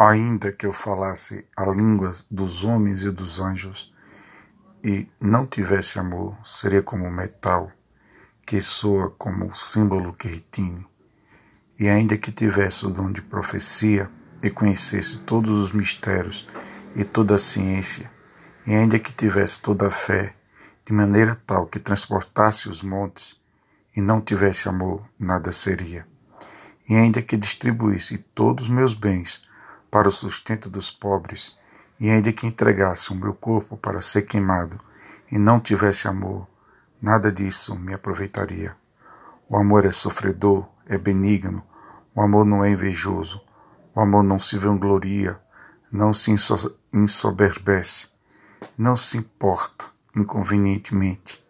Ainda que eu falasse a língua dos homens e dos anjos e não tivesse amor, seria como metal que soa como o símbolo que retine. E ainda que tivesse o dom de profecia e conhecesse todos os mistérios e toda a ciência, e ainda que tivesse toda a fé, de maneira tal que transportasse os montes, e não tivesse amor, nada seria. E ainda que distribuísse todos os meus bens para o sustento dos pobres, e ainda que entregasse o meu corpo para ser queimado, e não tivesse amor, nada disso me aproveitaria. O amor é sofredor, é benigno, o amor não é invejoso, o amor não se vangloria, não se ensoberbece, não se importa inconvenientemente,